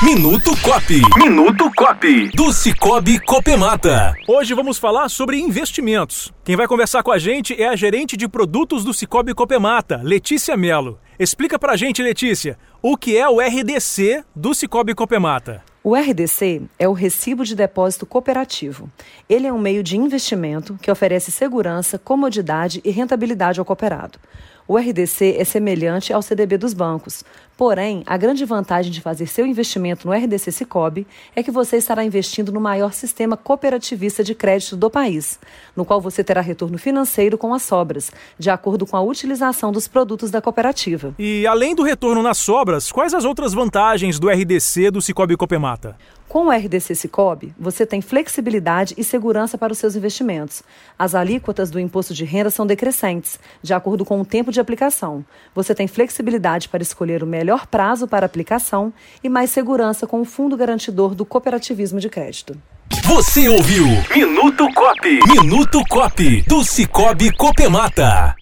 Minuto Cop. Minuto Cop. Do Cicobi Copemata. Hoje vamos falar sobre investimentos. Quem vai conversar com a gente é a gerente de produtos do Cicobi Copemata, Letícia Melo. Explica pra gente, Letícia, o que é o RDC do Cicobi Copemata. O RDC é o Recibo de Depósito Cooperativo. Ele é um meio de investimento que oferece segurança, comodidade e rentabilidade ao cooperado. O RDC é semelhante ao CDB dos bancos. Porém, a grande vantagem de fazer seu investimento no RDC Cicobi é que você estará investindo no maior sistema cooperativista de crédito do país, no qual você terá retorno financeiro com as sobras, de acordo com a utilização dos produtos da cooperativa. E além do retorno nas sobras, quais as outras vantagens do RDC do Cicobi Copemata? Com o RDC Cicobi, você tem flexibilidade e segurança para os seus investimentos. As alíquotas do imposto de renda são decrescentes, de acordo com o tempo de aplicação. Você tem flexibilidade para escolher o melhor prazo para aplicação e mais segurança com o fundo garantidor do cooperativismo de crédito. Você ouviu Minuto Cop. Minuto Cop do Cicobi Copemata.